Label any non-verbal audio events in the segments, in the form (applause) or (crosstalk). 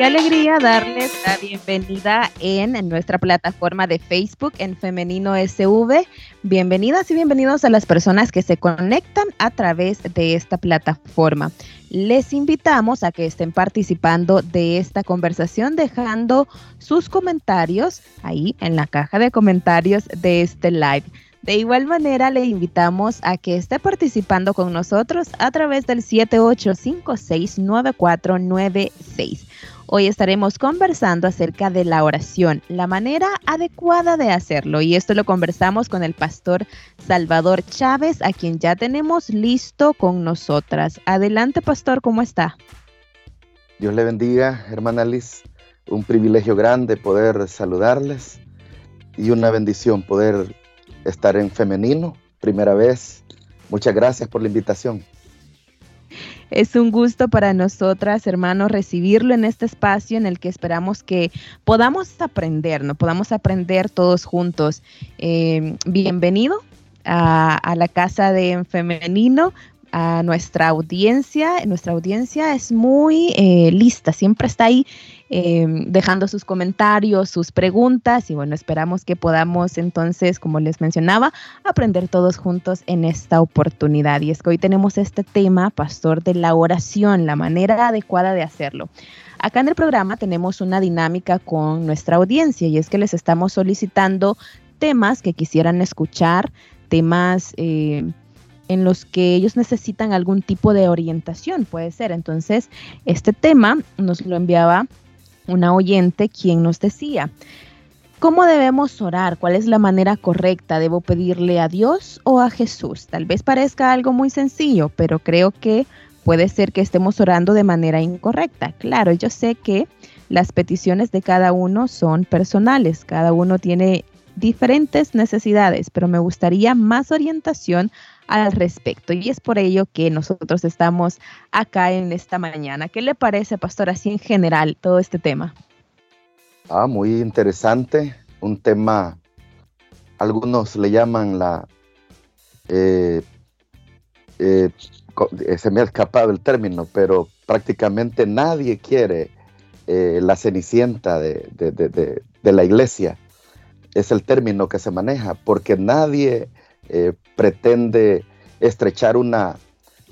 Qué alegría darles la bienvenida en nuestra plataforma de Facebook en Femenino SV. Bienvenidas y bienvenidos a las personas que se conectan a través de esta plataforma. Les invitamos a que estén participando de esta conversación dejando sus comentarios ahí en la caja de comentarios de este live. De igual manera, le invitamos a que esté participando con nosotros a través del 78569496. Hoy estaremos conversando acerca de la oración, la manera adecuada de hacerlo. Y esto lo conversamos con el pastor Salvador Chávez, a quien ya tenemos listo con nosotras. Adelante, pastor, ¿cómo está? Dios le bendiga, hermana Liz. Un privilegio grande poder saludarles y una bendición poder estar en femenino, primera vez. Muchas gracias por la invitación. Es un gusto para nosotras, hermanos, recibirlo en este espacio en el que esperamos que podamos aprender, ¿no? Podamos aprender todos juntos. Eh, bienvenido a, la casa de femenino a nuestra audiencia. Nuestra audiencia es muy eh, lista, siempre está ahí eh, dejando sus comentarios, sus preguntas y bueno, esperamos que podamos entonces, como les mencionaba, aprender todos juntos en esta oportunidad. Y es que hoy tenemos este tema, pastor, de la oración, la manera adecuada de hacerlo. Acá en el programa tenemos una dinámica con nuestra audiencia y es que les estamos solicitando temas que quisieran escuchar, temas... Eh, en los que ellos necesitan algún tipo de orientación, puede ser. Entonces, este tema nos lo enviaba una oyente quien nos decía, ¿cómo debemos orar? ¿Cuál es la manera correcta? ¿Debo pedirle a Dios o a Jesús? Tal vez parezca algo muy sencillo, pero creo que puede ser que estemos orando de manera incorrecta. Claro, yo sé que las peticiones de cada uno son personales, cada uno tiene diferentes necesidades, pero me gustaría más orientación al respecto. Y es por ello que nosotros estamos acá en esta mañana. ¿Qué le parece, pastor, así en general todo este tema? Ah, muy interesante. Un tema, algunos le llaman la... Eh, eh, se me ha escapado el término, pero prácticamente nadie quiere eh, la cenicienta de, de, la iglesia. Es el término que se maneja, porque nadie eh, pretende estrechar una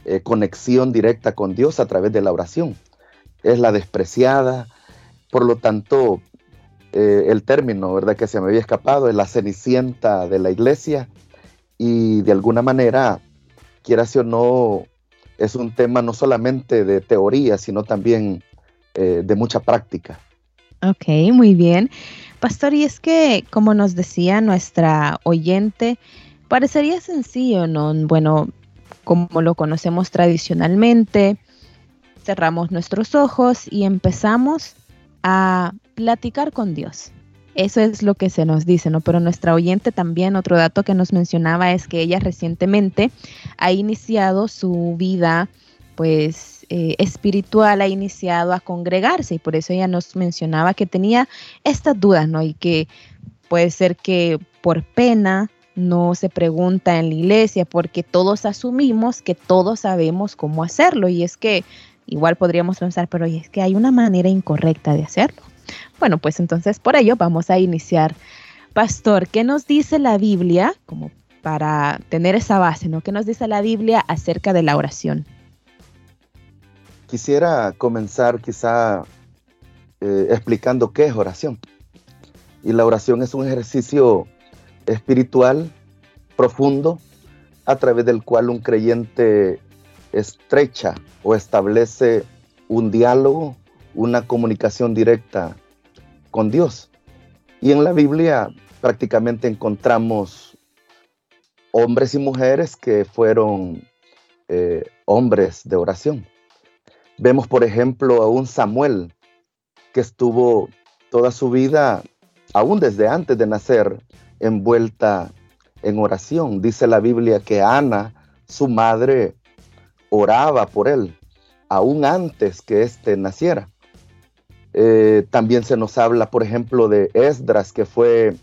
eh, conexión directa con Dios a través de la oración. Es la despreciada, por lo tanto, eh, el término, ¿verdad? Que se me había escapado, es la cenicienta de la iglesia y de alguna manera, quiera o no, es un tema no solamente de teoría, sino también de mucha práctica. Ok, muy bien. Pastor, y es que, como nos decía nuestra oyente, Parecería sencillo, ¿no? Bueno, como lo conocemos tradicionalmente, cerramos nuestros ojos y empezamos a platicar con Dios. Eso es lo que se nos dice, ¿no? Pero nuestra oyente también, otro dato que nos mencionaba es que ella recientemente ha iniciado su vida, pues, eh, espiritual, ha iniciado a congregarse y por eso ella nos mencionaba que tenía estas dudas, ¿no? Y que puede ser que por pena no se pregunta en la iglesia porque todos asumimos que todos sabemos cómo hacerlo y es que igual podríamos pensar, pero es que hay una manera incorrecta de hacerlo. Bueno, pues entonces por ello vamos a iniciar. Pastor, ¿qué nos dice la Biblia como para tener esa base, ¿no? ¿Qué nos dice la Biblia acerca de la oración? Quisiera comenzar quizá eh, explicando qué es oración. Y la oración es un ejercicio espiritual profundo a través del cual un creyente estrecha o establece un diálogo, una comunicación directa con Dios. Y en la Biblia prácticamente encontramos hombres y mujeres que fueron eh, hombres de oración. Vemos, por ejemplo, a un Samuel que estuvo toda su vida, aún desde antes de nacer, envuelta en oración. Dice la Biblia que Ana, su madre, oraba por él, aún antes que éste naciera. Eh, también se nos habla, por ejemplo, de Esdras, que fue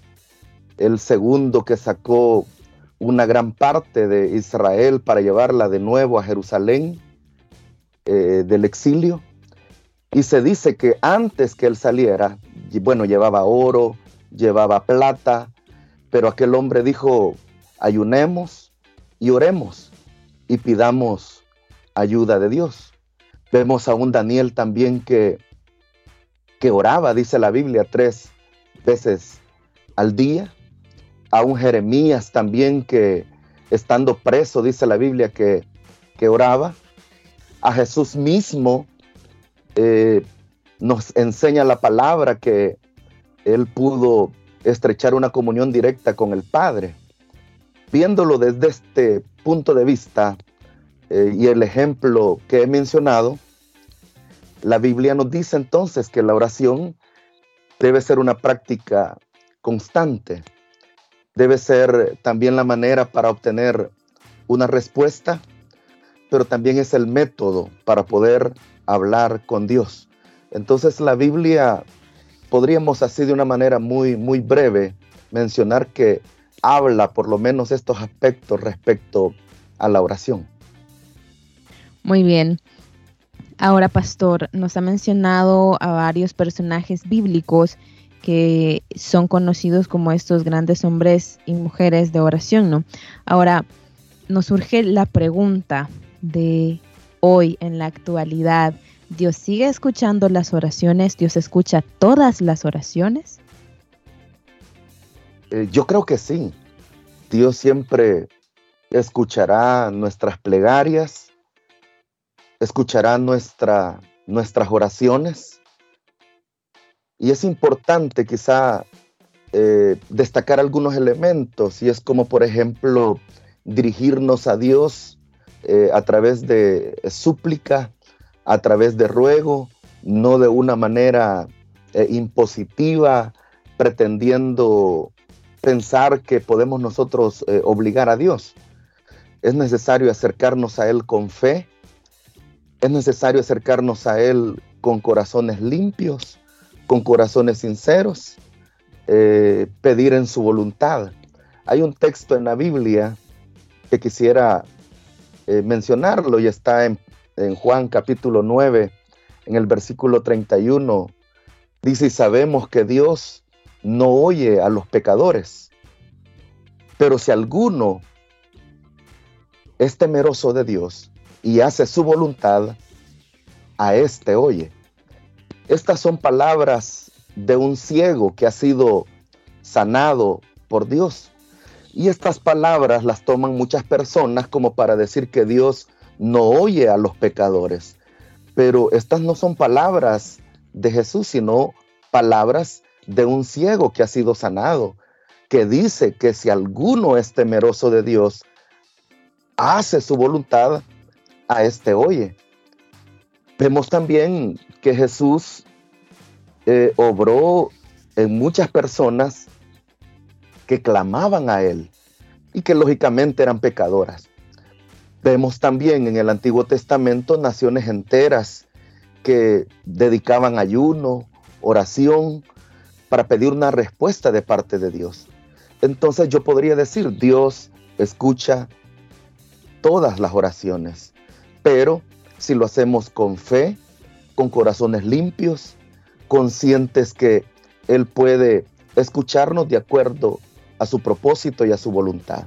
el segundo que sacó una gran parte de Israel para llevarla de nuevo a Jerusalén eh, del exilio. Y se dice que antes que él saliera, bueno, llevaba oro, llevaba plata, pero aquel hombre dijo, ayunemos y oremos y pidamos ayuda de Dios. Vemos a un Daniel también que, que oraba, dice la Biblia, tres veces al día. A un Jeremías también que estando preso, dice la Biblia, que, que oraba. A Jesús mismo eh, nos enseña la palabra que él pudo estrechar una comunión directa con el Padre. Viéndolo desde este punto de vista eh, y el ejemplo que he mencionado, la Biblia nos dice entonces que la oración debe ser una práctica constante, debe ser también la manera para obtener una respuesta, pero también es el método para poder hablar con Dios. Entonces la Biblia podríamos así de una manera muy, muy breve mencionar que habla por lo menos estos aspectos respecto a la oración. Muy bien. Ahora, pastor, nos ha mencionado a varios personajes bíblicos que son conocidos como estos grandes hombres y mujeres de oración, ¿no? Ahora, nos surge la pregunta de hoy, en la actualidad, ¿Dios sigue escuchando las oraciones? ¿Dios escucha todas las oraciones? Eh, yo creo que sí. Dios siempre escuchará nuestras plegarias, escuchará nuestra, nuestras oraciones. Y es importante quizá eh, destacar algunos elementos, y es como por ejemplo dirigirnos a Dios eh, a través de súplica, a través de ruego, no de una manera eh, impositiva, pretendiendo pensar que podemos nosotros eh, obligar a Dios. Es necesario acercarnos a Él con fe, es necesario acercarnos a Él con corazones limpios, con corazones sinceros, eh, pedir en su voluntad. Hay un texto en la Biblia que quisiera mencionarlo y está en en Juan capítulo 9, en el versículo 31, dice, y sabemos que Dios no oye a los pecadores, pero si alguno es temeroso de Dios y hace su voluntad, a éste oye. Estas son palabras de un ciego que ha sido sanado por Dios. Y estas palabras las toman muchas personas como para decir que Dios no oye a los pecadores. Pero estas no son palabras de Jesús, sino palabras de un ciego que ha sido sanado, que dice que si alguno es temeroso de Dios, hace su voluntad, a este oye. Vemos también que Jesús eh, obró en muchas personas que clamaban a Él y que lógicamente eran pecadoras. Vemos también en el Antiguo Testamento naciones enteras que dedicaban ayuno, oración, para pedir una respuesta de parte de Dios. Entonces yo podría decir, Dios escucha todas las oraciones, pero si lo hacemos con fe, con corazones limpios, conscientes que Él puede escucharnos de acuerdo a su propósito y a su voluntad.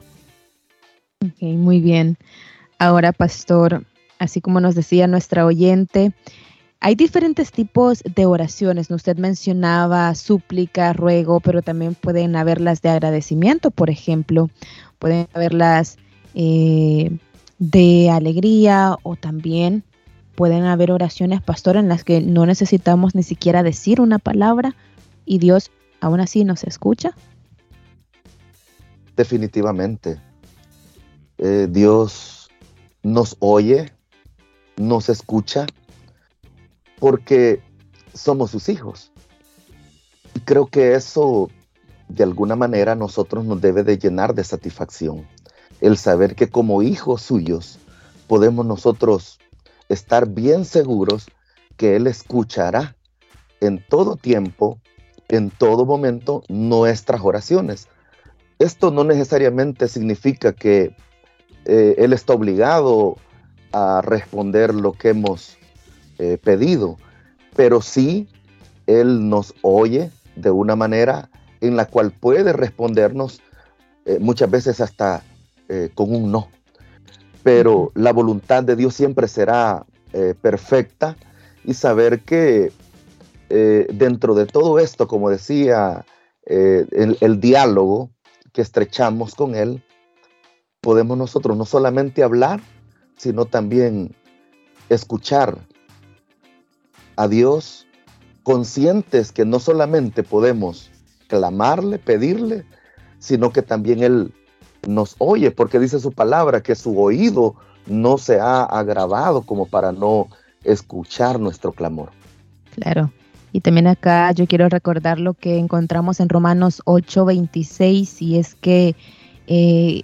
Ok, muy bien. Ahora, pastor, así como nos decía nuestra oyente, hay diferentes tipos de oraciones. Usted mencionaba súplica, ruego, pero también pueden haberlas de agradecimiento, por ejemplo. Pueden haberlas eh, de alegría o también pueden haber oraciones, pastor, en las que no necesitamos ni siquiera decir una palabra y Dios aún así nos escucha. Definitivamente. Eh, Dios nos oye, nos escucha, porque somos sus hijos. Y creo que eso, de alguna manera, a nosotros nos debe de llenar de satisfacción. El saber que como hijos suyos podemos nosotros estar bien seguros que Él escuchará en todo tiempo, en todo momento, nuestras oraciones. Esto no necesariamente significa que eh, Él está obligado a responder lo que hemos eh, pedido, pero sí Él nos oye de una manera en la cual puede respondernos eh, muchas veces hasta con un no. Pero la voluntad de Dios siempre será perfecta y saber que dentro de todo esto, como decía, el diálogo que estrechamos con Él, podemos nosotros no solamente hablar, sino también escuchar a Dios conscientes que no solamente podemos clamarle, pedirle, sino que también Él nos oye, porque dice su palabra que su oído no se ha agravado como para no escuchar nuestro clamor. Claro. Y también acá yo quiero recordar lo que encontramos en Romanos 8:26 y es que eh,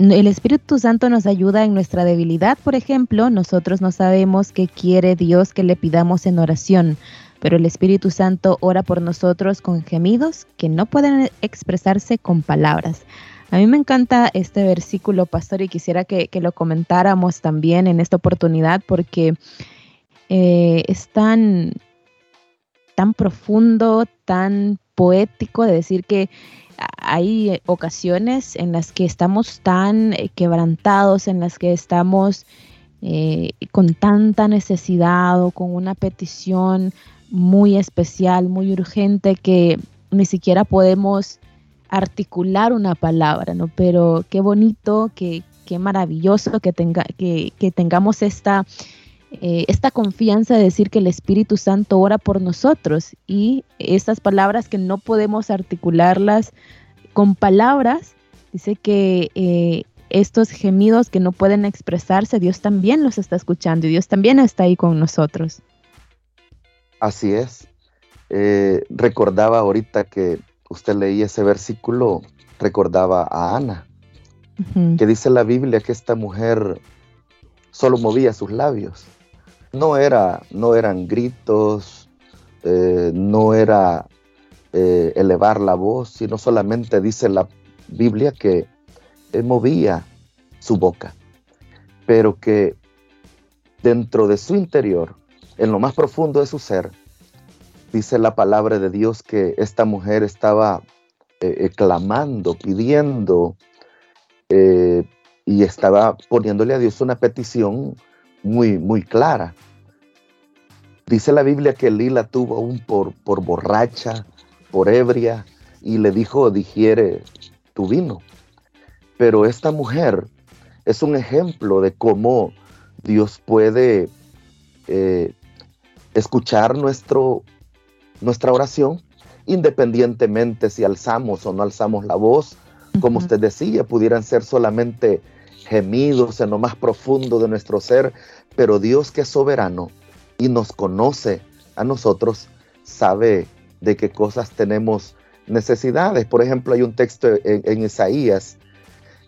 el Espíritu Santo nos ayuda en nuestra debilidad, por ejemplo, nosotros no sabemos qué quiere Dios que le pidamos en oración, pero el Espíritu Santo ora por nosotros con gemidos que no pueden expresarse con palabras. A mí me encanta este versículo, pastor, y quisiera que, lo comentáramos también en esta oportunidad porque eh, es tan, tan profundo, tan poético de decir que hay ocasiones en las que estamos tan eh, quebrantados, en las que estamos eh, con tanta necesidad o con una petición muy especial, muy urgente, que ni siquiera podemos articular una palabra, ¿no? Pero qué bonito, qué, qué maravilloso que, tenga, que, que tengamos esta, eh, esta confianza de decir que el Espíritu Santo ora por nosotros y estas palabras que no podemos articularlas con palabras, dice que eh, estos gemidos que no pueden expresarse, Dios también los está escuchando y Dios también está ahí con nosotros. Así es. Eh, recordaba ahorita que usted leía ese versículo, recordaba a Ana, que dice la Biblia que esta mujer solo movía sus labios no, era, no eran gritos, eh, no era eh, elevar la voz, sino solamente dice la Biblia que movía su boca, pero que dentro de su interior, en lo más profundo de su ser, dice la palabra de Dios que esta mujer estaba eh, clamando, pidiendo y estaba poniéndole a Dios una petición muy, muy clara. Dice la Biblia que Lila tuvo aún por, por borracha, por ebria, y le dijo, digiere tu vino. Pero esta mujer es un ejemplo de cómo Dios puede eh, escuchar nuestro, nuestra oración, independientemente si alzamos o no alzamos la voz. Como usted decía, pudieran ser solamente gemidos en lo más profundo de nuestro ser, pero Dios que es soberano y nos conoce a nosotros, sabe de qué cosas tenemos necesidades. Por ejemplo, hay un texto en, Isaías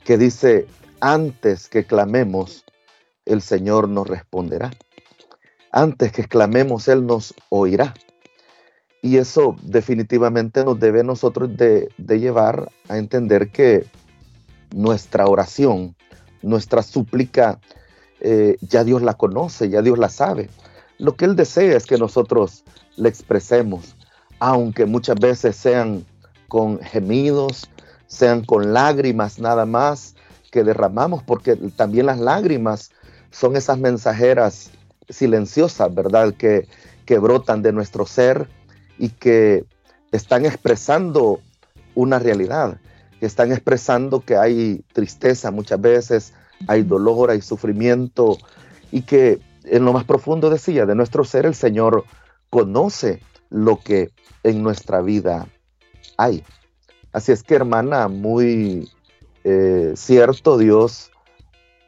que dice, antes que clamemos, el Señor nos responderá. Antes que clamemos, Él nos oirá. Y eso definitivamente nos debe nosotros de, llevar a entender que nuestra oración nuestra súplica eh, ya Dios la conoce, ya Dios la sabe. Lo que Él desea es que nosotros le expresemos, aunque muchas veces sean con gemidos, sean con lágrimas nada más que derramamos, porque también las lágrimas son esas mensajeras silenciosas, ¿verdad? Que, que brotan de nuestro ser y que están expresando una realidad están expresando que hay tristeza muchas veces, hay dolor, hay sufrimiento y que en lo más profundo decía de nuestro ser el Señor conoce lo que en nuestra vida hay. Así es que hermana, muy eh, cierto, Dios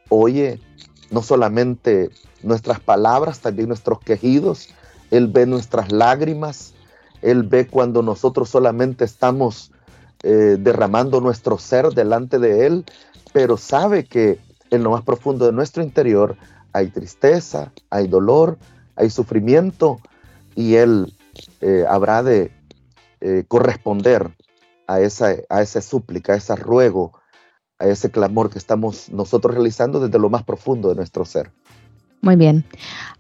oye no solamente nuestras palabras, también nuestros quejidos, Él ve nuestras lágrimas, Él ve cuando nosotros solamente estamos eh, derramando nuestro ser delante de Él, pero sabe que en lo más profundo de nuestro interior hay tristeza, hay dolor, hay sufrimiento, y Él eh, habrá de eh, corresponder a esa, a esa súplica, a ese ruego, a ese clamor que estamos nosotros realizando desde lo más profundo de nuestro ser. Muy bien.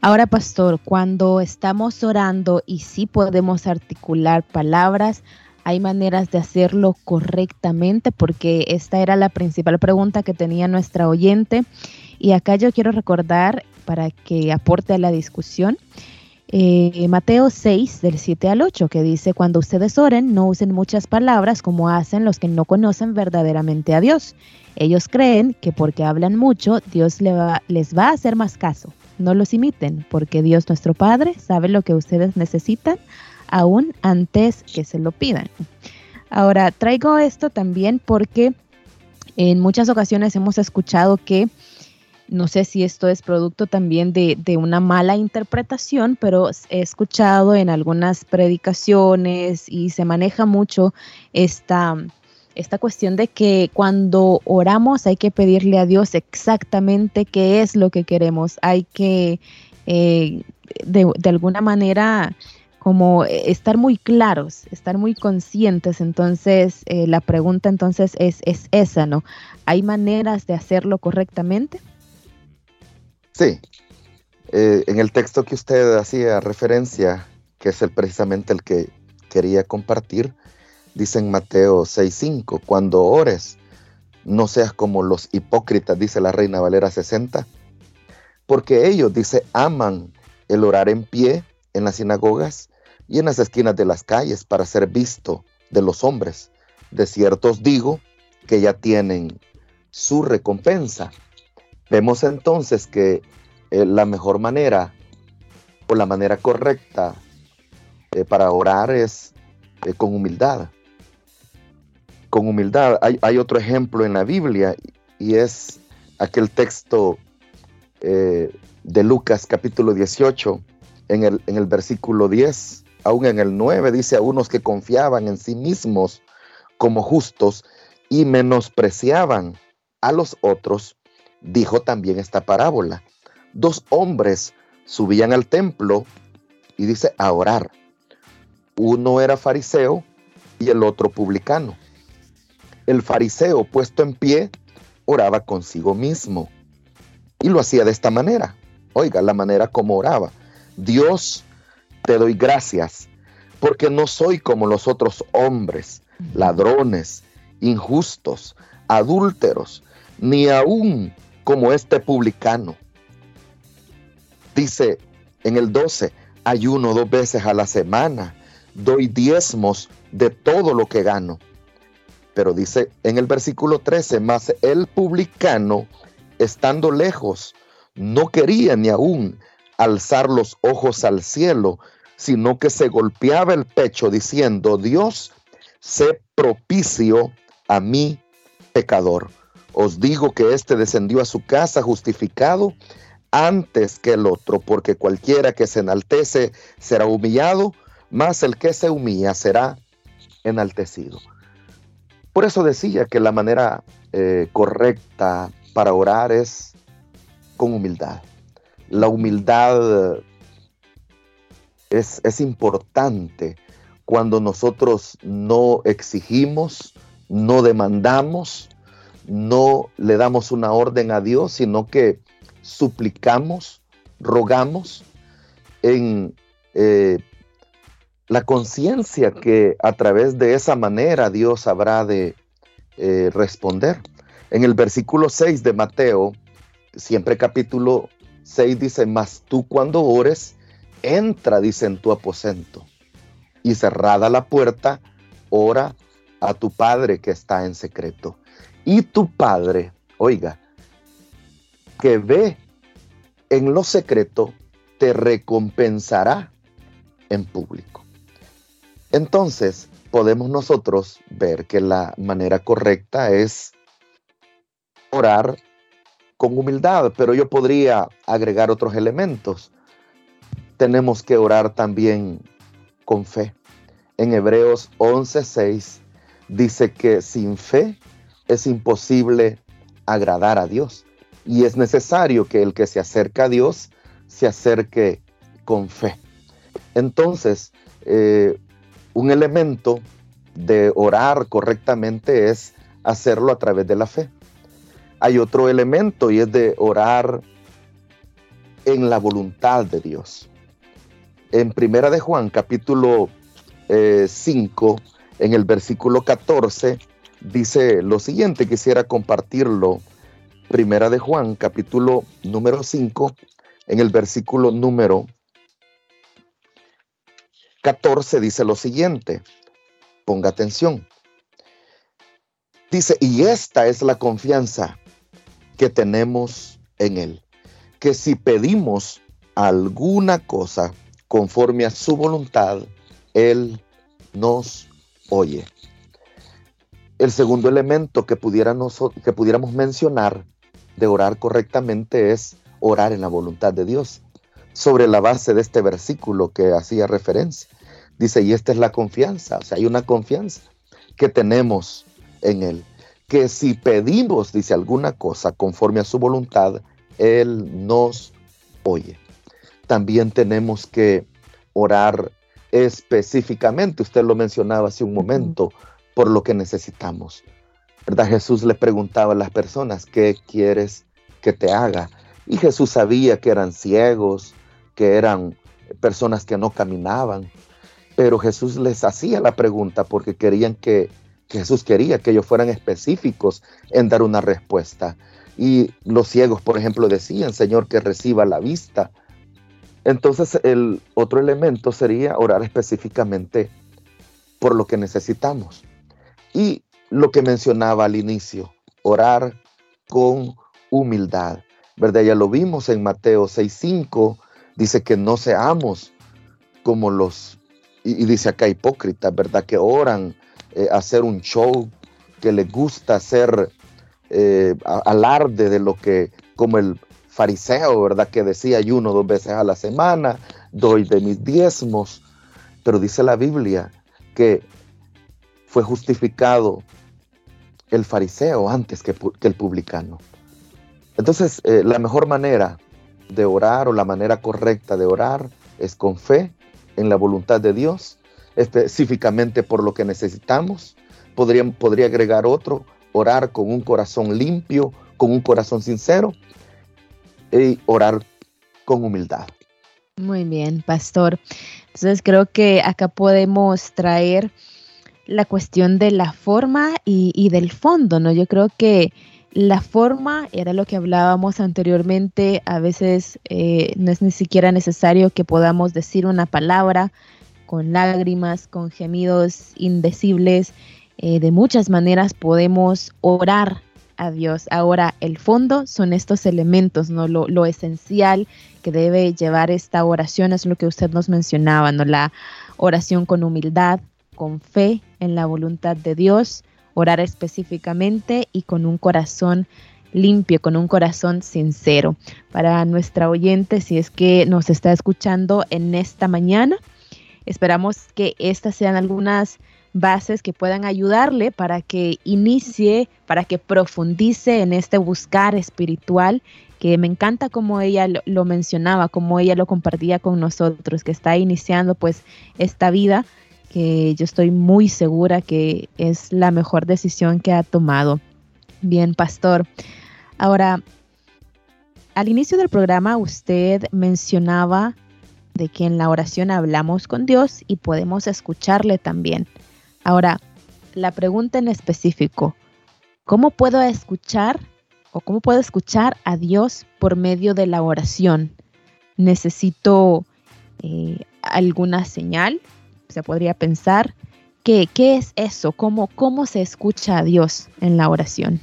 Ahora, pastor, cuando estamos orando y sí podemos articular palabras, hay maneras de hacerlo correctamente, porque esta era la principal pregunta que tenía nuestra oyente. Y acá yo quiero recordar, para que aporte a la discusión, eh, Mateo 6, del 7 al 8, que dice, cuando ustedes oren, no usen muchas palabras como hacen los que no conocen verdaderamente a Dios. Ellos creen que porque hablan mucho, Dios les va, les va a hacer más caso. No los imiten, porque Dios nuestro Padre sabe lo que ustedes necesitan aún antes que se lo pidan. Ahora, traigo esto también porque en muchas ocasiones hemos escuchado que no sé si esto es producto también de, una mala interpretación, pero he escuchado en algunas predicaciones y se maneja mucho esta, esta cuestión de que cuando oramos hay que pedirle a Dios exactamente qué es lo que queremos. Hay que eh, de, alguna manera como estar muy claros, estar muy conscientes. Entonces, eh, la pregunta entonces es, es esa, ¿no? ¿Hay maneras de hacerlo correctamente? Sí, eh, en el texto que usted hacía referencia, que es el, precisamente el que quería compartir, dice en Mateo 6.5, cuando ores, no seas como los hipócritas, dice la Reina Valera 60, porque ellos, dice, aman el orar en pie en las sinagogas y en las esquinas de las calles para ser visto de los hombres. De ciertos digo que ya tienen su recompensa. Vemos entonces que eh, la mejor manera o la manera correcta eh, para orar es eh, con humildad. Con humildad. Hay, otro ejemplo en la Biblia y es aquel texto de Lucas capítulo 18 en el, en el versículo 10, aún en el 9 dice a unos que confiaban en sí mismos como justos y menospreciaban a los otros dijo también esta parábola. Dos hombres subían al templo y dice a orar. Uno era fariseo y el otro publicano. El fariseo puesto en pie oraba consigo mismo y lo hacía de esta manera. Oiga, la manera como oraba. Dios, te doy gracias porque no soy como los otros hombres, ladrones, injustos, adúlteros, ni aún como este publicano. Dice en el 12, ayuno dos veces a la semana, doy diezmos de todo lo que gano. Pero dice en el versículo 13, más el publicano, estando lejos, no quería ni aún alzar los ojos al cielo, sino que se golpeaba el pecho diciendo, Dios, sé propicio a mi pecador. Os digo que éste descendió a su casa justificado antes que el otro, porque cualquiera que se enaltece será humillado, mas el que se humilla será enaltecido. Por eso decía que la manera eh, correcta para orar es con humildad. La humildad es, es importante cuando nosotros no exigimos, no demandamos, no le damos una orden a Dios, sino que suplicamos, rogamos en eh, la conciencia que a través de esa manera Dios habrá de eh, responder. En el versículo 6 de Mateo, siempre capítulo 6 dice, mas tú cuando ores, entra, dice, en tu aposento. Y cerrada la puerta, ora a tu Padre que está en secreto. Y tu Padre, oiga, que ve en lo secreto, te recompensará en público. Entonces, podemos nosotros ver que la manera correcta es orar con humildad, pero yo podría agregar otros elementos. Tenemos que orar también con fe. En Hebreos 11:6 dice que sin fe es imposible agradar a Dios. Y es necesario que el que se acerca a Dios se acerque con fe. Entonces, eh, un elemento de orar correctamente es hacerlo a través de la fe. Hay otro elemento y es de orar en la voluntad de Dios. En Primera de Juan, capítulo 5, eh, en el versículo 14, dice lo siguiente, quisiera compartirlo. Primera de Juan, capítulo número 5, en el versículo número 14 dice lo siguiente, ponga atención. Dice, y esta es la confianza que tenemos en Él, que si pedimos alguna cosa conforme a su voluntad, Él nos oye. El segundo elemento que, que pudiéramos mencionar de orar correctamente es orar en la voluntad de Dios, sobre la base de este versículo que hacía referencia. Dice, y esta es la confianza, o sea, hay una confianza que tenemos en Él, que si pedimos, dice alguna cosa conforme a su voluntad, Él nos oye. También tenemos que orar específicamente, usted lo mencionaba hace un momento, por lo que necesitamos. ¿Verdad? Jesús le preguntaba a las personas, ¿qué quieres que te haga? Y Jesús sabía que eran ciegos, que eran personas que no caminaban, pero Jesús les hacía la pregunta porque querían que, Jesús quería que ellos fueran específicos en dar una respuesta. Y los ciegos, por ejemplo, decían, Señor, que reciba la vista. Entonces el otro elemento sería orar específicamente por lo que necesitamos. Y lo que mencionaba al inicio, orar con humildad. ¿Verdad? Ya lo vimos en Mateo 6.5, dice que no seamos como los y, dice acá hipócritas, ¿verdad? Que oran eh, hacer un show, que les gusta hacer eh, alarde de lo que, como el fariseo, ¿verdad? Que decía ayuno dos veces a la semana, doy de mis diezmos, pero dice la Biblia que fue justificado el fariseo antes que, el publicano. Entonces, eh, la mejor manera de orar o la manera correcta de orar es con fe en la voluntad de Dios, específicamente por lo que necesitamos. Podría, podría agregar otro, orar con un corazón limpio, con un corazón sincero y orar con humildad. Muy bien, pastor. Entonces creo que acá podemos traer la cuestión de la forma y, y del fondo, ¿no? Yo creo que la forma era lo que hablábamos anteriormente, a veces eh, no es ni siquiera necesario que podamos decir una palabra con lágrimas, con gemidos indecibles, eh, de muchas maneras podemos orar a Dios. Ahora, el fondo son estos elementos, ¿no? Lo, lo, esencial que debe llevar esta oración es lo que usted nos mencionaba, ¿no? La oración con humildad, con fe en la voluntad de Dios, orar específicamente y con un corazón limpio, con un corazón sincero. Para nuestra oyente, si es que nos está escuchando en esta mañana, esperamos que estas sean algunas bases que puedan ayudarle para que inicie, para que profundice en este buscar espiritual, que me encanta como ella lo, mencionaba, como ella lo compartía con nosotros, que está iniciando pues esta vida que yo estoy muy segura que es la mejor decisión que ha tomado. Bien, pastor. Ahora, al inicio del programa usted mencionaba de que en la oración hablamos con Dios y podemos escucharle también. Ahora, la pregunta en específico, ¿cómo puedo escuchar o cómo puedo escuchar a Dios por medio de la oración? ¿Necesito eh, alguna señal? se podría pensar, que, ¿qué es eso? ¿Cómo, ¿Cómo se escucha a Dios en la oración?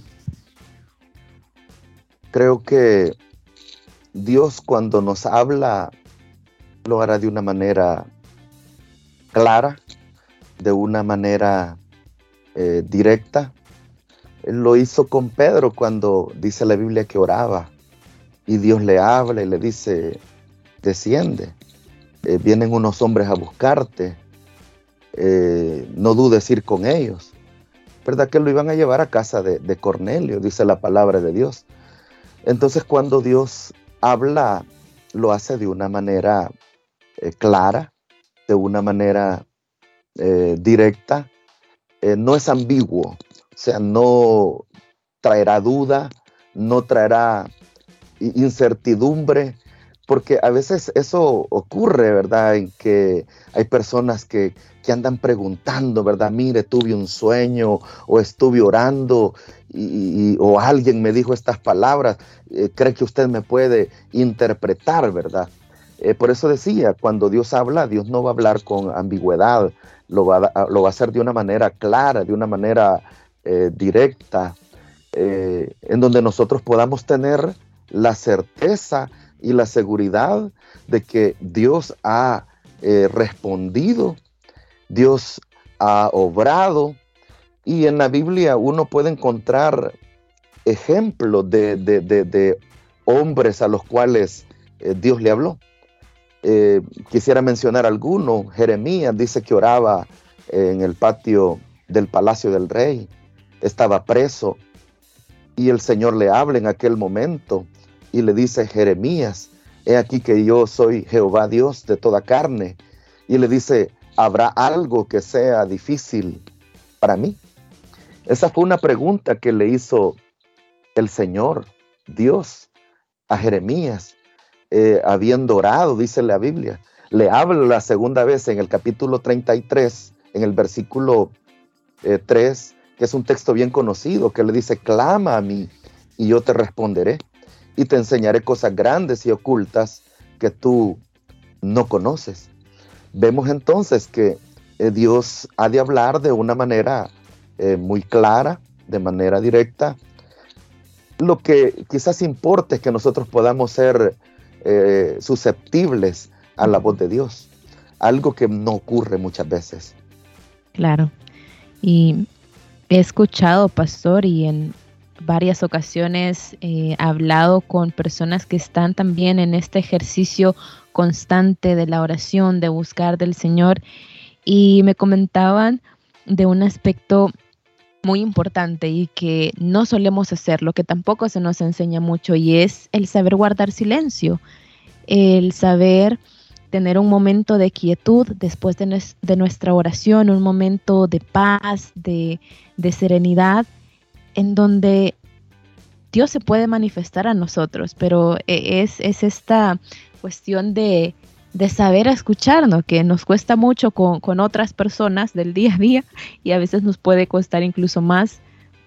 Creo que Dios cuando nos habla lo hará de una manera clara, de una manera eh, directa. Lo hizo con Pedro cuando dice la Biblia que oraba y Dios le habla y le dice, desciende, eh, vienen unos hombres a buscarte, eh, no dudes ir con ellos. ¿Verdad que lo iban a llevar a casa de, Cornelio, dice la palabra de Dios? Entonces cuando Dios habla, lo hace de una manera eh, clara, de una manera eh, directa, eh, no es ambiguo, o sea, no traerá duda, no traerá incertidumbre, porque a veces eso ocurre, ¿verdad? En que hay personas que, andan preguntando, ¿verdad? Mire, tuve un sueño o estuve orando y, o alguien me dijo estas palabras, ¿cree que usted me puede interpretar, ¿verdad? Eh, por eso decía, cuando Dios habla, Dios no va a hablar con ambigüedad, lo va a, lo va a hacer de una manera clara, de una manera eh, directa, en donde nosotros podamos tener la certeza y la seguridad de que Dios ha eh, respondido, Dios ha obrado. Y en la Biblia uno puede encontrar ejemplos de, hombres a los cuales eh, Dios le habló. Eh, quisiera mencionar alguno. Jeremías dice que oraba en el patio del palacio del rey. Estaba preso y el Señor le habla en aquel momento y le dice Jeremías, he aquí que yo soy Jehová Dios de toda carne. Y le dice, ¿habrá algo que sea difícil para mí? Esa fue una pregunta que le hizo el Señor, Dios, a Jeremías, eh, habiendo orado, dice la Biblia. Le habla la segunda vez en el capítulo 33, en el versículo 3, eh, que es un texto bien conocido, que le dice, clama a mí y yo te responderé y te enseñaré cosas grandes y ocultas que tú no conoces. Vemos entonces que eh, Dios ha de hablar de una manera eh, muy clara, de manera directa. Lo que quizás importa es que nosotros podamos ser eh, susceptibles a la voz de Dios, algo que no ocurre muchas veces. Claro. Y he escuchado, pastor, y en varias ocasiones he hablado con personas que están también en este ejercicio constante de la oración, de buscar del Señor, y me comentaban de un aspecto muy importante y que no solemos hacer, lo que tampoco se nos enseña mucho, y es el saber guardar silencio, el saber tener un momento de quietud después de, nuestra oración, un momento de paz, de, de serenidad en donde Dios se puede manifestar a nosotros, pero e, es, esta cuestión de, saber escucharnos, que nos cuesta mucho con, otras personas del día a día y a veces nos puede costar incluso más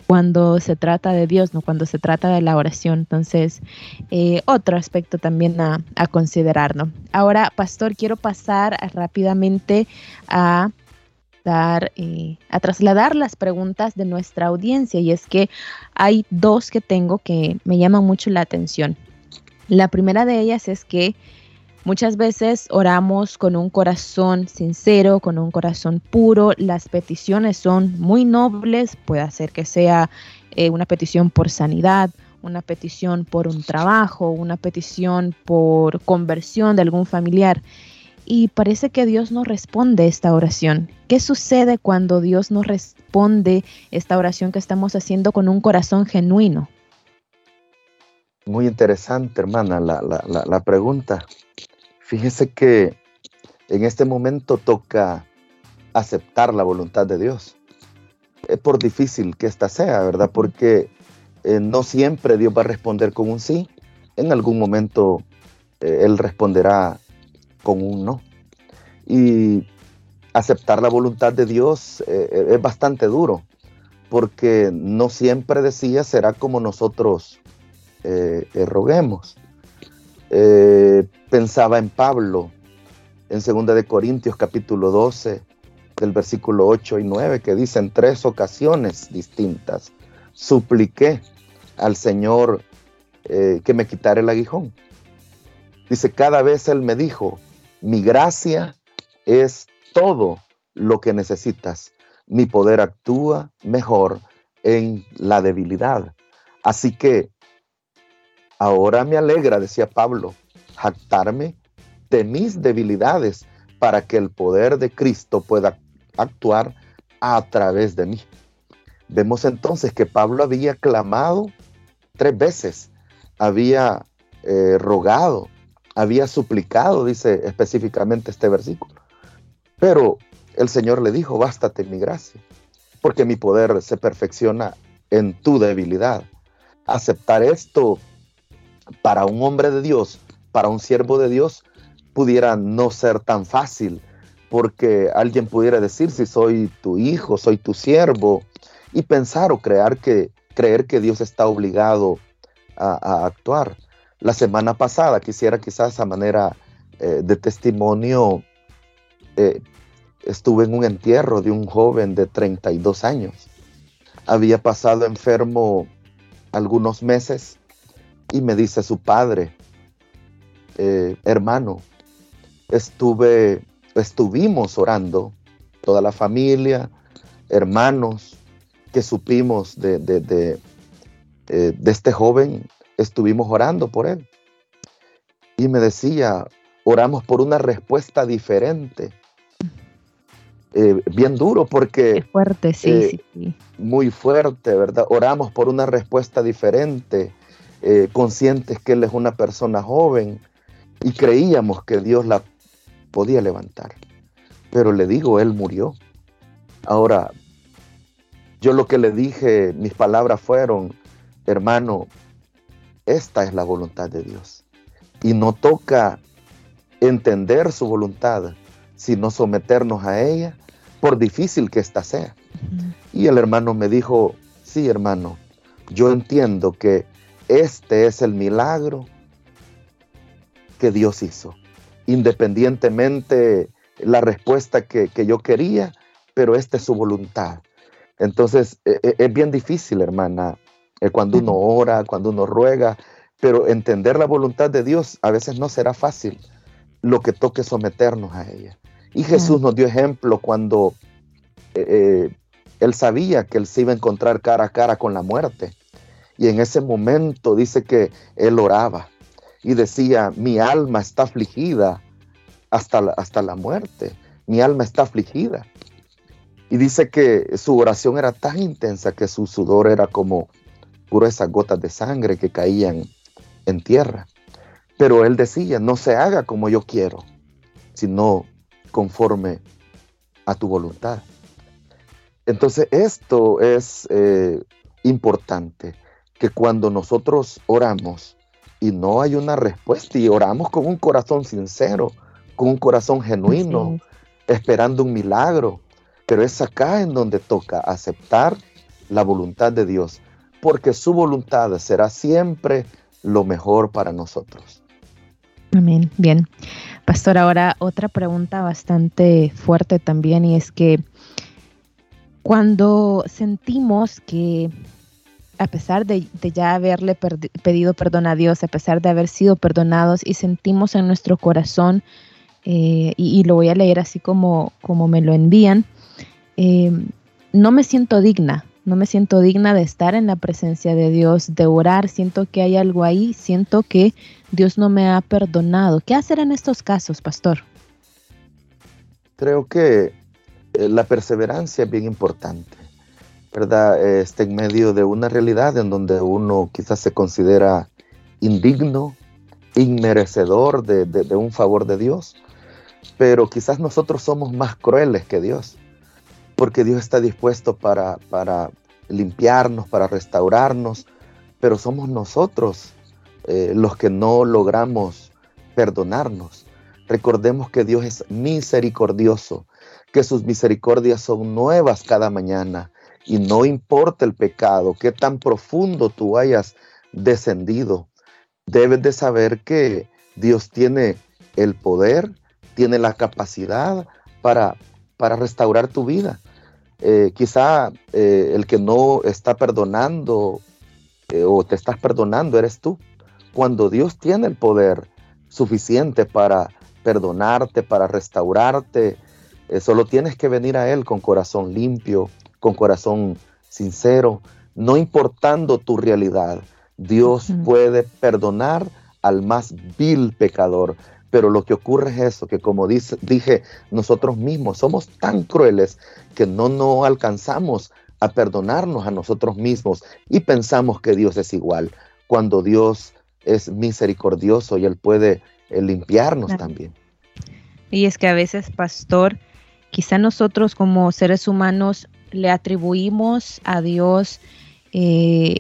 cuando se trata de Dios, ¿no? cuando se trata de la oración. Entonces, eh, otro aspecto también a, a considerar. Ahora, pastor, quiero pasar rápidamente a dar, eh, a trasladar las preguntas de nuestra audiencia y es que hay dos que tengo que me llaman mucho la atención. La primera de ellas es que muchas veces oramos con un corazón sincero, con un corazón puro, las peticiones son muy nobles, puede ser que sea eh, una petición por sanidad, una petición por un trabajo, una petición por conversión de algún familiar y parece que Dios no responde esta oración. ¿Qué sucede cuando Dios no responde esta oración que estamos haciendo con un corazón genuino? Muy interesante, hermana, la, pregunta. Fíjese que en este momento toca aceptar la voluntad de Dios. Es por difícil que ésta sea, ¿verdad? Porque eh, no siempre Dios va a responder con un sí. En algún momento eh, Él responderá con un no. Y aceptar la voluntad de Dios eh, es bastante duro, porque no siempre decía será como nosotros eh, pensaba en Pablo en 2 de Corintios capítulo 12, del versículo 8 y 9, que dice en tres ocasiones distintas, supliqué al Señor que me quitara el aguijón. Dice, cada vez Él me dijo, mi gracia es todo lo que necesitas. Mi poder actúa mejor en la debilidad. Así que ahora me alegra, decía Pablo, jactarme de mis debilidades para que el poder de Cristo pueda actuar a través de mí. Vemos entonces que Pablo había clamado tres veces, había eh, rogado, había suplicado, dice específicamente este versículo. Pero el Señor le dijo, bástate mi gracia, porque mi poder se perfecciona en tu debilidad. Aceptar esto para un hombre de Dios, para un siervo de Dios, pudiera no ser tan fácil, porque alguien pudiera decir si soy tu hijo, soy tu siervo, y pensar o creer que, creer que Dios está obligado a, actuar. La semana pasada quisiera quizás a manera eh, de testimonio, eh, estuve en un entierro de un joven de 32 años. Había pasado enfermo algunos meses y me dice su padre, eh, hermano, estuve, estuvimos orando, toda la familia, hermanos, que supimos de, de, eh, de este joven, estuvimos orando por él. Y me decía, oramos por una respuesta diferente. Eh, bien duro porque... fuerte, sí, eh, sí, sí, Muy fuerte, ¿verdad? Oramos por una respuesta diferente, conscientes que él es una persona joven y creíamos que Dios la podía levantar. Pero le digo, él murió. Ahora, yo lo que le dije, mis palabras fueron, hermano, esta es la voluntad de Dios. Y no toca entender su voluntad, sino someternos a ella, por difícil que ésta sea. Y el hermano me dijo, sí, hermano, yo entiendo que este es el milagro que Dios hizo, independientemente la respuesta que, que yo quería, pero esta es su voluntad. Entonces, e, e, es bien difícil, hermana, eh, cuando uno ora, cuando uno ruega, pero entender la voluntad de Dios a veces no será fácil lo que toque someternos a ella. Y Jesús nos dio ejemplo cuando eh, eh, él sabía que él se iba a encontrar cara a cara con la muerte. Y en ese momento dice que él oraba y decía, mi alma está afligida hasta hasta la muerte, mi alma está afligida. Y dice que su oración era tan intensa que su sudor era como esas gotas de sangre que caían en tierra. Pero él decía, no se haga como yo quiero, sino conforme a tu voluntad. Entonces esto es eh, importante, que cuando nosotros oramos y no hay una respuesta y oramos con un corazón sincero, con un corazón genuino, esperando un milagro, pero es acá en donde toca aceptar la voluntad de Dios, porque su voluntad será siempre lo mejor para nosotros. Amén. Bien. Pastor, ahora otra pregunta bastante fuerte también y es que cuando sentimos que a pesar de, ya haberle pedido perdón a Dios, a pesar de haber sido perdonados y sentimos en nuestro corazón, eh, y, lo voy a leer así como, como me lo envían, eh, no me siento digna, no me siento digna de estar en la presencia de Dios, de orar, siento que hay algo ahí, siento que Dios no me ha perdonado. ¿Qué hacer en estos casos, pastor? Creo que eh, la perseverancia es bien importante, ¿verdad? Está en medio de una realidad en donde uno quizás se considera indigno, inmerecedor de un favor de Dios, pero quizás nosotros somos más crueles que Dios porque Dios está dispuesto para, para limpiarnos, para restaurarnos, pero somos nosotros eh, los que no logramos perdonarnos. Recordemos que Dios es misericordioso, que sus misericordias son nuevas cada mañana y no importa el pecado, qué tan profundo tú hayas descendido, debes de saber que Dios tiene el poder, tiene la capacidad para para restaurar tu vida. Eh, quizá eh, el que no está perdonando eh, o te estás perdonando eres tú. Cuando Dios tiene el poder suficiente para perdonarte, para restaurarte, solo tienes que venir a Él con corazón limpio, con corazón sincero, no importando tu realidad. Dios puede perdonar al más vil pecador. Pero lo que ocurre es eso, que como dice, dije, nosotros mismos somos tan crueles que no, no alcanzamos a perdonarnos a nosotros mismos y pensamos que Dios es igual, cuando Dios es misericordioso y Él puede eh, limpiarnos también. Y es que a veces, pastor, quizá nosotros como seres humanos le atribuimos a Dios eh,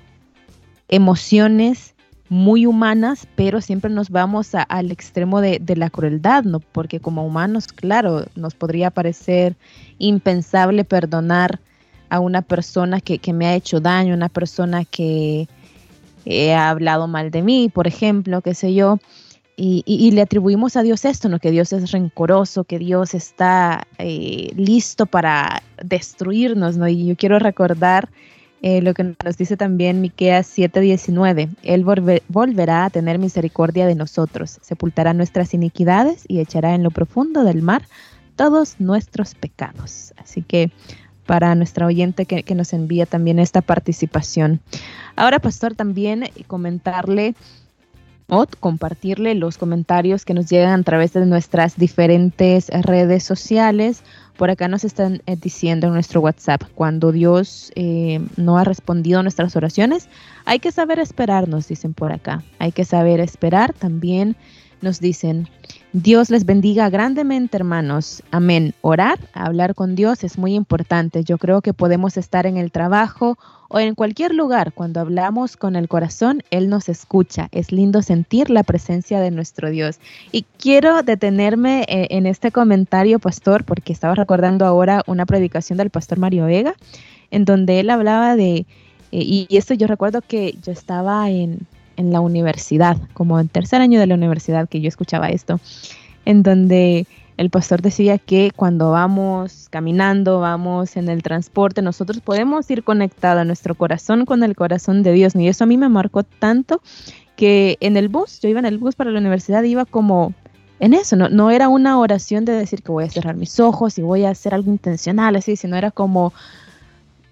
emociones muy humanas, pero siempre nos vamos al extremo de, la crueldad, ¿no? Porque como humanos, claro, nos podría parecer impensable perdonar a una persona que, me ha hecho daño, una persona que ha hablado mal de mí, por ejemplo, qué sé yo. Y, le atribuimos a Dios esto, ¿no? que Dios es rencoroso, que Dios está eh, listo para destruirnos. ¿no? Y yo quiero recordar eh, lo que nos dice también Miqueas 7:19. Él volverá a tener misericordia de nosotros, sepultará nuestras iniquidades y echará en lo profundo del mar todos nuestros pecados. Así que para nuestra oyente que, nos envía también esta participación. Ahora, pastor, también comentarle compartirle los comentarios que nos llegan a través de nuestras diferentes redes sociales. Por acá nos están eh, diciendo en nuestro WhatsApp, cuando Dios eh, no ha respondido a nuestras oraciones, hay que saber esperar, nos dicen por acá. Hay que saber esperar. También nos dicen, Dios les bendiga grandemente, hermanos. Amén. Orar, hablar con Dios es muy importante. Yo creo que podemos estar en el trabajo o en cualquier lugar. Cuando hablamos con el corazón, Él nos escucha. Es lindo sentir la presencia de nuestro Dios. Y quiero detenerme eh, en este comentario, pastor, porque estaba recordando ahora una predicación del pastor Mario Vega, en donde él hablaba de, eh, y esto yo recuerdo que yo estaba en, en la universidad, como en tercer año de la universidad que yo escuchaba esto, en donde el pastor decía que cuando vamos caminando, vamos en el transporte, nosotros podemos ir conectados nuestro corazón con el corazón de Dios. Y eso a mí me marcó tanto que en el bus, yo iba en el bus para la universidad, iba como en eso, no, no era una oración de decir que voy a cerrar mis ojos y voy a hacer algo intencional, así, sino era como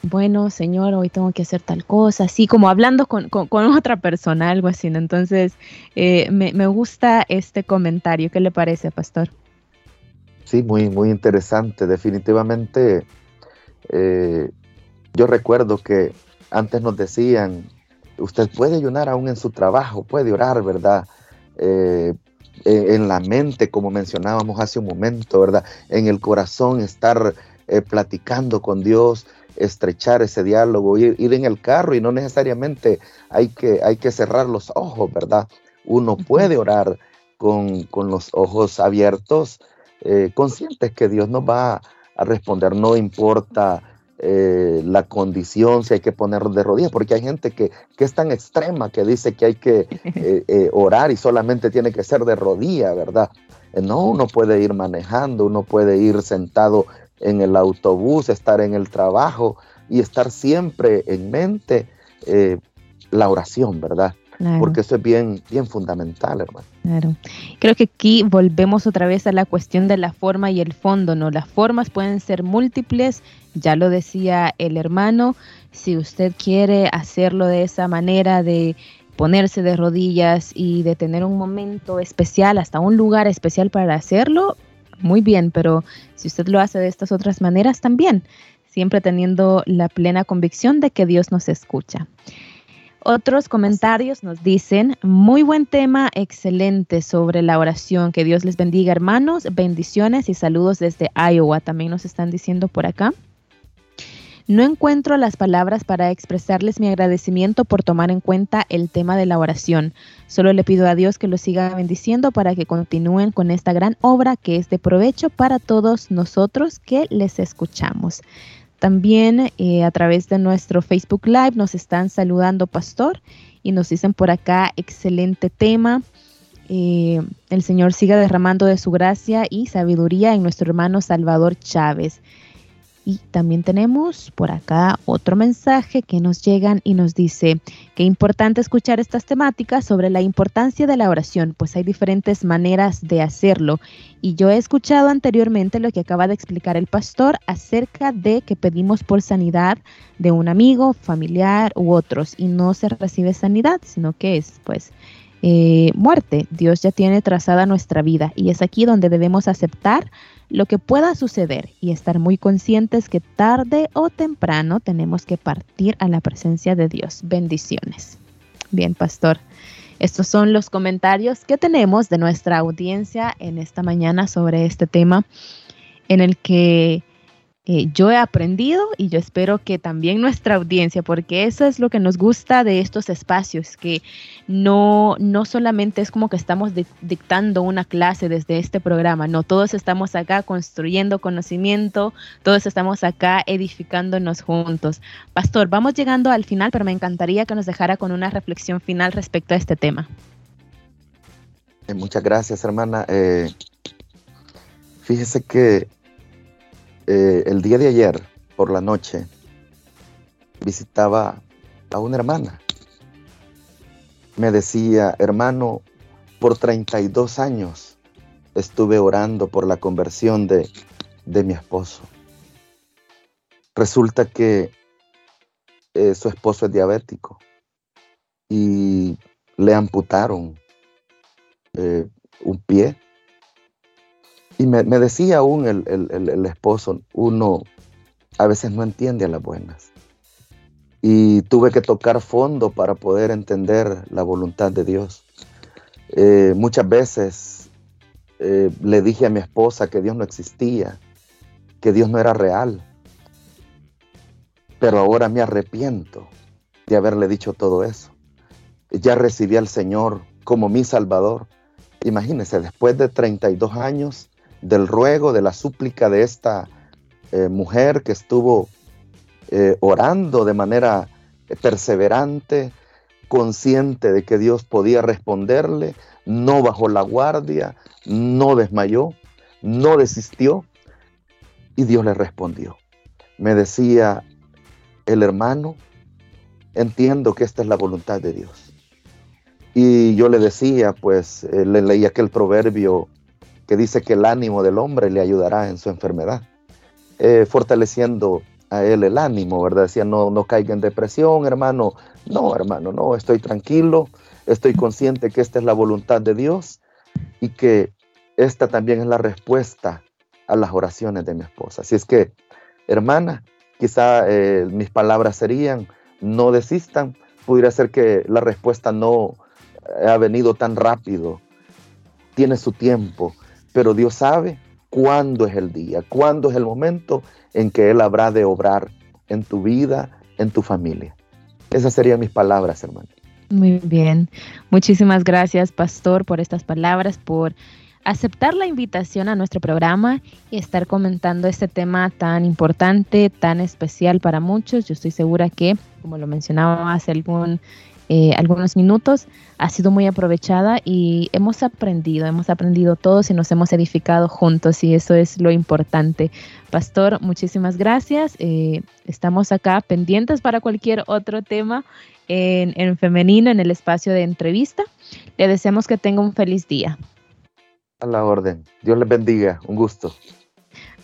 bueno, señor, hoy tengo que hacer tal cosa, así como hablando con, otra persona, algo así. Entonces, eh, me, gusta este comentario. ¿Qué le parece, pastor? Sí, muy, muy interesante. Definitivamente, eh, yo recuerdo que antes nos decían, usted puede ayunar aún en su trabajo, puede orar, ¿verdad? Eh, en la mente, como mencionábamos hace un momento, ¿verdad? En el corazón, estar platicando con Dios, estrechar ese diálogo, ir, en el carro y no necesariamente hay que, hay que cerrar los ojos, ¿verdad? Uno puede orar con, los ojos abiertos, eh, conscientes que Dios nos va a responder, no importa eh, la condición, si hay que poner de rodillas, porque hay gente que, es tan extrema que dice que hay que (laughs) eh, orar y solamente tiene que ser de rodilla, ¿verdad? no, uno puede ir manejando, uno puede ir sentado en el autobús, estar en el trabajo y estar siempre en mente eh, la oración, ¿verdad? Porque eso es bien, bien fundamental, hermano. Claro. Creo que aquí volvemos otra vez a la cuestión de la forma y el fondo, ¿no? Las formas pueden ser múltiples, ya lo decía el hermano, si usted quiere hacerlo de esa manera de ponerse de rodillas y de tener un momento especial, hasta un lugar especial para hacerlo, muy bien, pero si usted lo hace de estas otras maneras también, siempre teniendo la plena convicción de que Dios nos escucha. Otros comentarios nos dicen, muy buen tema, excelente sobre la oración. Que Dios les bendiga, hermanos. Bendiciones y saludos desde Iowa. También nos están diciendo por acá. No encuentro las palabras para expresarles mi agradecimiento por tomar en cuenta el tema de la oración. Solo le pido a Dios que los siga bendiciendo para que continúen con esta gran obra que es de provecho para todos nosotros que les escuchamos. También eh, a través de nuestro Facebook Live nos están saludando, Pastor, y nos dicen por acá, excelente tema. Eh, el Señor siga derramando de su gracia y sabiduría en nuestro hermano Salvador Chávez. Y también tenemos por acá otro mensaje que nos llegan y nos dice que importante escuchar estas temáticas sobre la importancia de la oración, pues hay diferentes maneras de hacerlo. Y yo he escuchado anteriormente lo que acaba de explicar el pastor acerca de que pedimos por sanidad de un amigo, familiar u otros y no se recibe sanidad, sino que es pues eh, muerte. Dios ya tiene trazada nuestra vida y es aquí donde debemos aceptar lo que pueda suceder y estar muy conscientes que tarde o temprano tenemos que partir a la presencia de Dios. Bendiciones. Bien, pastor. Estos son los comentarios que tenemos de nuestra audiencia en esta mañana sobre este tema. en el que eh, yo he aprendido y yo espero que también nuestra audiencia, porque eso es lo que nos gusta de estos espacios, que no, no solamente es como que estamos dictando una clase desde este programa, no, todos estamos acá construyendo conocimiento, todos estamos acá edificándonos juntos. Pastor, vamos llegando al final, pero me encantaría que nos dejara con una reflexión final respecto a este tema. Eh, muchas gracias, hermana. Eh, fíjese que eh, el día de ayer, por la noche, visitaba a una hermana. Me decía, hermano, por 32 años estuve orando por la conversión de, de mi esposo. Resulta que eh, su esposo es diabético y le amputaron eh, un pie y me, decía aún el, esposo, uno a veces no entiende a las buenas. Y tuve que tocar fondo para poder entender la voluntad de Dios. Eh, muchas veces eh, le dije a mi esposa que Dios no existía, que Dios no era real. Pero ahora me arrepiento de haberle dicho todo eso. Ya recibí al Señor como mi Salvador. Imagínense, después de 32 años, del ruego, de la súplica de esta eh, mujer que estuvo eh, orando de manera perseverante, consciente de que Dios podía responderle, no bajó la guardia, no desmayó, no desistió y Dios le respondió. Me decía el hermano, entiendo que esta es la voluntad de Dios. Y yo le decía, pues, eh, le leí aquel proverbio que dice que el ánimo del hombre le ayudará en su enfermedad, eh, fortaleciendo a él el ánimo, ¿verdad? Decía, no, no caiga en depresión, hermano. No, hermano, no, estoy tranquilo, estoy consciente que esta es la voluntad de Dios y que esta también es la respuesta a las oraciones de mi esposa. Así es que, hermana, quizá eh, mis palabras serían, no desistan, pudiera ser que la respuesta no ha venido tan rápido, tiene su tiempo, pero Dios sabe cuándo es el día, cuándo es el momento en que Él habrá de obrar en tu vida, en tu familia. Esas serían mis palabras, hermano. Muy bien. Muchísimas gracias, pastor, por estas palabras, por aceptar la invitación a nuestro programa y estar comentando este tema tan importante, tan especial para muchos. Yo estoy segura que, como lo mencionaba hace algún eh, algunos minutos, ha sido muy aprovechada y hemos aprendido, hemos aprendido todos y nos hemos edificado juntos y eso es lo importante. Pastor, muchísimas gracias. Eh, estamos acá pendientes para cualquier otro tema en, en femenino, en el espacio de entrevista. Le deseamos que tenga un feliz día. A la orden. Dios les bendiga. Un gusto.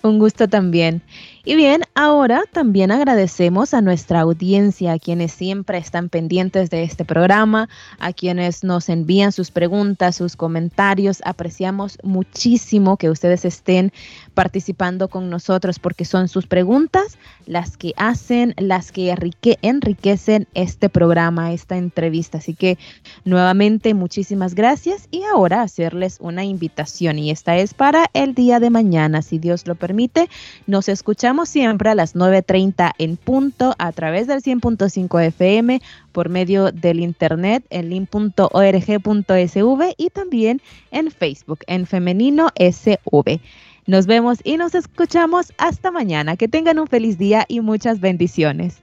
Un gusto también. Y bien, ahora también agradecemos a nuestra audiencia, a quienes siempre están pendientes de este programa, a quienes nos envían sus preguntas, sus comentarios. Apreciamos muchísimo que ustedes estén participando con nosotros porque son sus preguntas las que hacen, las que enriquecen este programa, esta entrevista. Así que nuevamente muchísimas gracias y ahora hacerles una invitación y esta es para el día de mañana, si Dios lo permite. Nos escuchamos siempre a las 9.30 en punto a través del 100.5 FM por medio del internet en link.org.sv y también en Facebook en Femenino SV. Nos vemos y nos escuchamos hasta mañana. Que tengan un feliz día y muchas bendiciones.